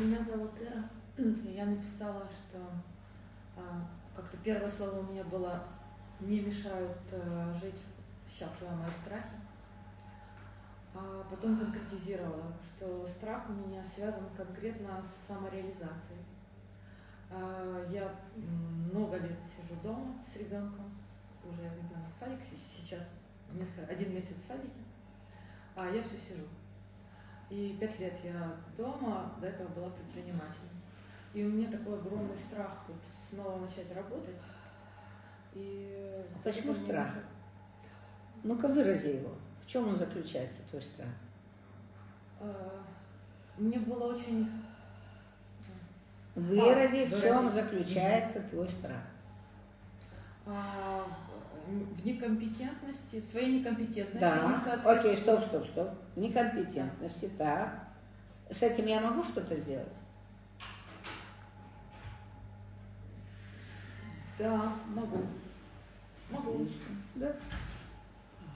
Меня зовут Ира. Я написала, что а, как-то первое слово у меня было «не мешают а, жить счастливо мои страхи». А потом конкретизировала, что страх у меня связан конкретно с самореализацией. А, я много лет сижу дома с ребенком, уже ребенок в садике, сейчас несколько, один месяц в садике, а я все сижу. И пять лет я дома, до этого была предпринимателем. И у меня такой огромный страх вот снова начать работать. И а почему страх? Может... Ну-ка вырази его. В чем он заключается, твой страх? А, мне было очень... Вырази, а, в чем заключается твой страх. А, в некомпетентности, в своей некомпетентности. Да, окей, стоп, стоп, стоп. Некомпетентности, так. С этим я могу что-то сделать? Да, могу. Могу. Отлично. Да.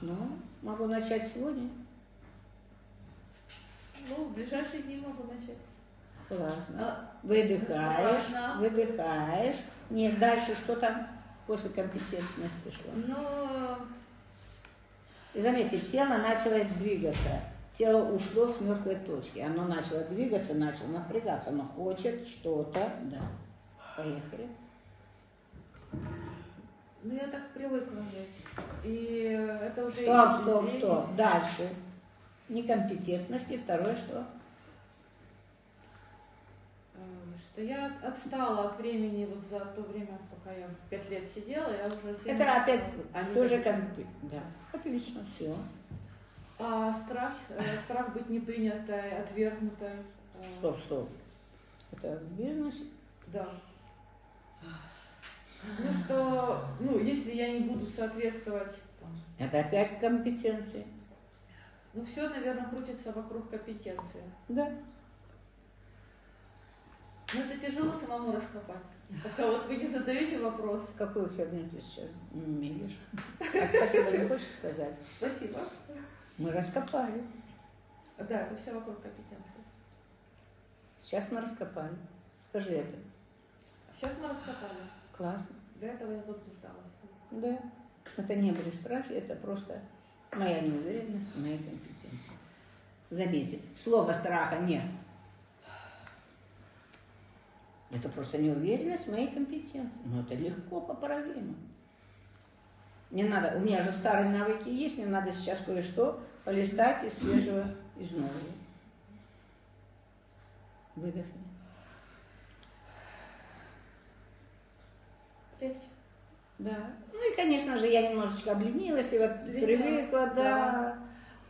Ну, могу начать сегодня. Ну, в ближайшие дни могу начать. Классно. А, выдыхаешь, выдыхаешь. Нет, дальше что там после компетентности шло? Ну... И заметьте, тело начало двигаться. Тело ушло с мертвой точки. Оно начало двигаться, начало напрягаться. Оно хочет что-то. Да. Поехали. Ну, я так привыкла жить. И это уже... Стоп, стоп, стоп. Дальше. Некомпетентности. Второе что? Э, что я отстала от времени вот за то время, пока я пять лет сидела, я уже... Это опять они тоже компетентность. Да, отлично, все. А страх, э, страх быть непринятой, отвергнутой. Э, стоп, стоп. Это в бизнесе? Да. Ну что, ну, если я не буду соответствовать... Там, это опять компетенции. Ну, все, наверное, крутится вокруг компетенции. Да. Ну, это тяжело самому раскопать. Пока вот вы не задаете вопрос. Какую херню ты сейчас умеешь? А спасибо не хочешь сказать? Спасибо. Мы раскопали. Да, это все вокруг компетенции. Сейчас мы раскопали. Скажи это. Сейчас мы раскопали. Классно. До этого я заблуждалась. Да. Это не были страхи, это просто моя неуверенность, моя компетенция. Заметьте, слова страха нет. Это просто неуверенность в моей компетенции. Но это легко поправимо. Не надо, у меня же старые навыки есть, мне надо сейчас кое-что полистать из свежего, из нового. Выдохни. Легче. Да. Ну и, конечно же, я немножечко обленилась и вот привыкла, да. да.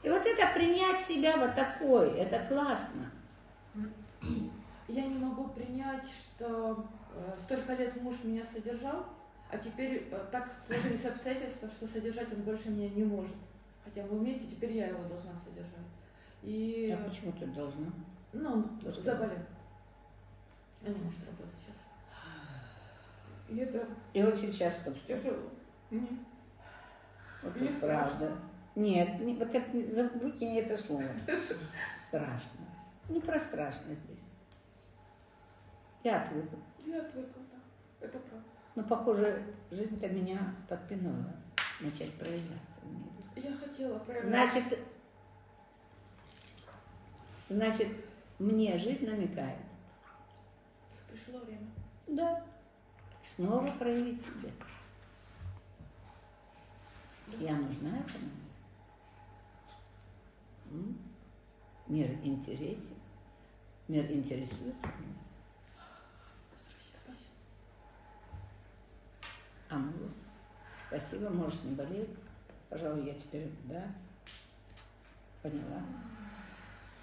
И вот это принять себя вот такой, это классно. Я не могу принять, что э, столько лет муж меня содержал, а теперь э, так сложились обстоятельства, что содержать он больше меня не может. Хотя мы вместе, теперь я его должна содержать. И... А почему ты должна? Ну, он заболел. Он не может работать сейчас. И это... И стоп, стоп. Тяжело. Вот это правда. Нет, не, вот это, выкини это слово. Страшно. Не про страшно здесь. Я отвыкла. Я отвыкла, да. Это правда. Но, похоже, жизнь-то меня подпинула начать проявляться в мире. Я хотела проявляться. Значит, значит, мне жизнь намекает. Пришло время. Да снова проявить себя. Я нужна этому. Мир интересен. Мир интересуется мной. А мы, спасибо, можешь не болеть. Пожалуй, я теперь, да, поняла.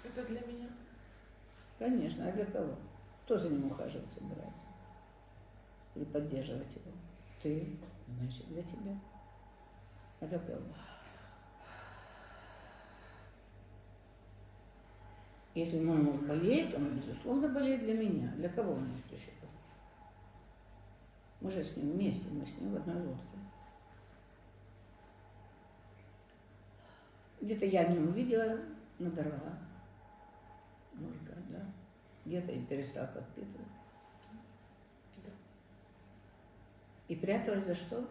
Это для меня? Конечно, а для кого? Кто за ним ухаживать собирается? или поддерживать его. Ты, значит, для тебя. А для кого? Если мой муж болеет, он, безусловно, болеет для меня. Для кого он может еще болеть? Мы же с ним вместе, мы с ним в одной лодке. Где-то я не увидела, надорвала. Может, да. где-то и перестал подпитывать. И пряталась за что?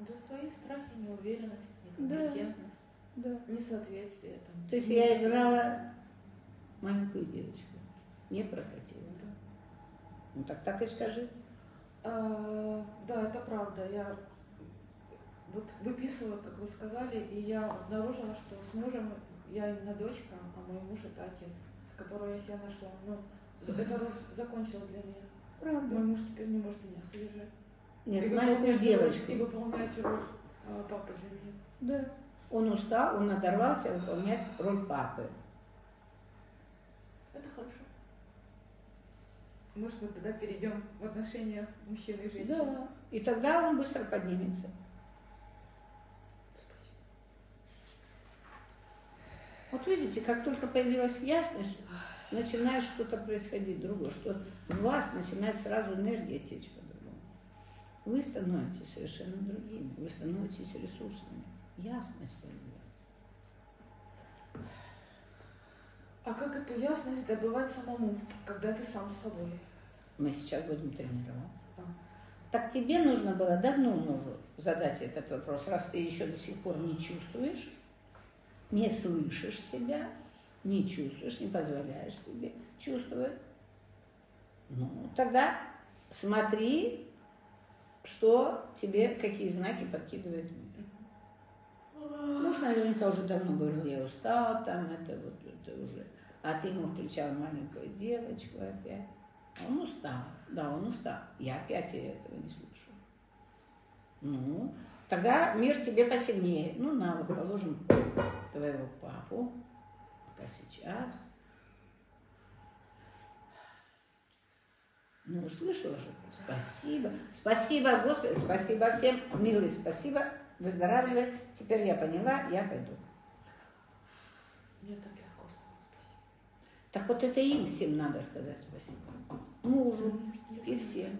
Да свои страхи, неуверенность, некомпетентность, Да. несоответствие. Там, То есть я играла маленькую девочку. Не прокатила. Да. Ну так так и скажи. А, да, это правда. Я вот выписывала, как вы сказали, и я обнаружила, что с мужем я именно дочка, а мой муж это отец, которого я себе нашла. Ну, эта роль закончилась для меня. Правда. Мой муж теперь не может меня содержать. Нет, И маленькую девочку. И выполнять роль а, папы для меня. Да. Он устал, он надорвался выполнять роль папы. Это хорошо. Может, мы тогда перейдем в отношения мужчины и женщины? Да. И тогда он быстро поднимется. Спасибо. Вот видите, как только появилась ясность, начинает что-то происходить другое, что в вас начинает сразу энергия течь по-другому. Вы становитесь совершенно другими, вы становитесь ресурсными. Ясность появляется. А как эту ясность добывать самому, когда ты сам с собой? Мы сейчас будем тренироваться. Так тебе нужно было давно мужу задать этот вопрос, раз ты еще до сих пор не чувствуешь, не слышишь себя, не чувствуешь, не позволяешь себе чувствовать. Ну, тогда смотри, что тебе, какие знаки подкидывает мир. Муж наверняка уже давно говорил, я устал, там это вот это уже. А ты ему включал маленькую девочку опять. Он устал, да, он устал. Я опять этого не слышу. Ну, тогда мир тебе посильнее. Ну, на, вот положим твоего папу. А сейчас. Ну, услышала же. Спасибо. Спасибо, Господи. Спасибо всем. Милый, спасибо. Выздоравливай. Теперь я поняла, я пойду. Мне так. Так вот это им всем надо сказать спасибо. Мужу и всем.